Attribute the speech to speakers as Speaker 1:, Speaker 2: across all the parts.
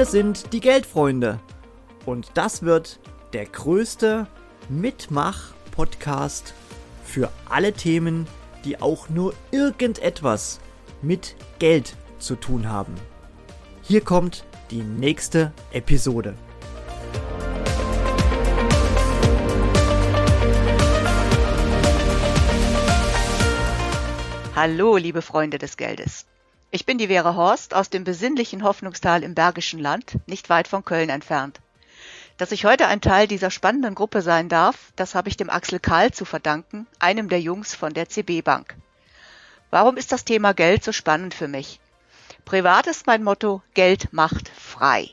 Speaker 1: sind die Geldfreunde. Und das wird der größte Mitmach-Podcast für alle Themen, die auch nur irgendetwas mit Geld zu tun haben. Hier kommt die nächste Episode.
Speaker 2: Hallo, liebe Freunde des Geldes. Ich bin die Vera Horst aus dem besinnlichen Hoffnungstal im Bergischen Land, nicht weit von Köln entfernt. Dass ich heute ein Teil dieser spannenden Gruppe sein darf, das habe ich dem Axel Kahl zu verdanken, einem der Jungs von der CB Bank. Warum ist das Thema Geld so spannend für mich? Privat ist mein Motto, Geld macht frei.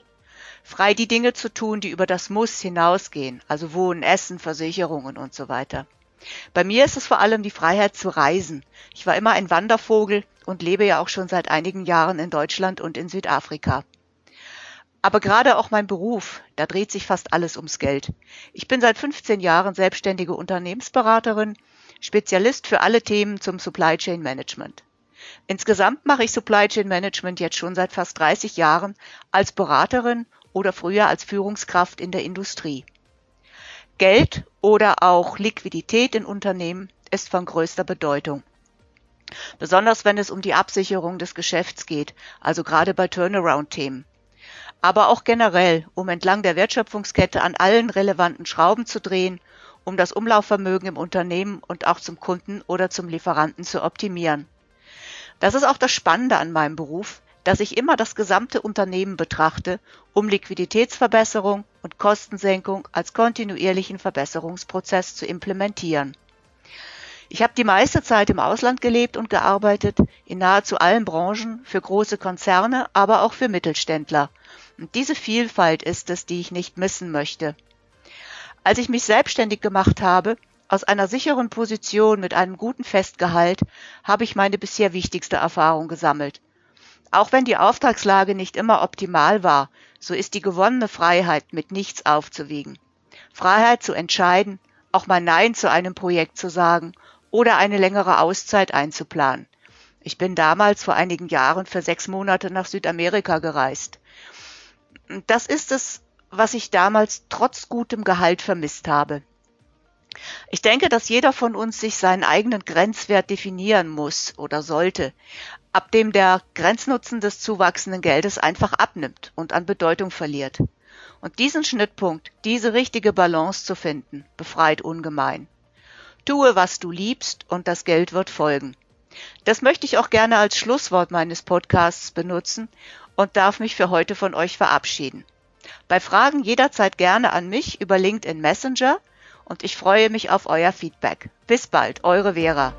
Speaker 2: Frei die Dinge zu tun, die über das Muss hinausgehen, also Wohnen, Essen, Versicherungen und so weiter. Bei mir ist es vor allem die Freiheit zu reisen. Ich war immer ein Wandervogel und lebe ja auch schon seit einigen Jahren in Deutschland und in Südafrika. Aber gerade auch mein Beruf, da dreht sich fast alles ums Geld. Ich bin seit 15 Jahren selbstständige Unternehmensberaterin, Spezialist für alle Themen zum Supply Chain Management. Insgesamt mache ich Supply Chain Management jetzt schon seit fast 30 Jahren als Beraterin oder früher als Führungskraft in der Industrie. Geld oder auch Liquidität in Unternehmen ist von größter Bedeutung. Besonders wenn es um die Absicherung des Geschäfts geht, also gerade bei Turnaround-Themen. Aber auch generell, um entlang der Wertschöpfungskette an allen relevanten Schrauben zu drehen, um das Umlaufvermögen im Unternehmen und auch zum Kunden oder zum Lieferanten zu optimieren. Das ist auch das Spannende an meinem Beruf, dass ich immer das gesamte Unternehmen betrachte, um Liquiditätsverbesserung und Kostensenkung als kontinuierlichen Verbesserungsprozess zu implementieren. Ich habe die meiste Zeit im Ausland gelebt und gearbeitet, in nahezu allen Branchen, für große Konzerne, aber auch für Mittelständler. Und diese Vielfalt ist es, die ich nicht missen möchte. Als ich mich selbstständig gemacht habe, aus einer sicheren Position mit einem guten Festgehalt, habe ich meine bisher wichtigste Erfahrung gesammelt. Auch wenn die Auftragslage nicht immer optimal war, so ist die gewonnene Freiheit mit nichts aufzuwiegen. Freiheit zu entscheiden, auch mal Nein zu einem Projekt zu sagen oder eine längere Auszeit einzuplanen. Ich bin damals vor einigen Jahren für sechs Monate nach Südamerika gereist. Das ist es, was ich damals trotz gutem Gehalt vermisst habe. Ich denke, dass jeder von uns sich seinen eigenen Grenzwert definieren muss oder sollte, ab dem der Grenznutzen des zuwachsenden Geldes einfach abnimmt und an Bedeutung verliert. Und diesen Schnittpunkt, diese richtige Balance zu finden, befreit ungemein. Tue, was du liebst, und das Geld wird folgen. Das möchte ich auch gerne als Schlusswort meines Podcasts benutzen und darf mich für heute von euch verabschieden. Bei Fragen jederzeit gerne an mich über LinkedIn Messenger und ich freue mich auf euer Feedback. Bis bald, eure Vera.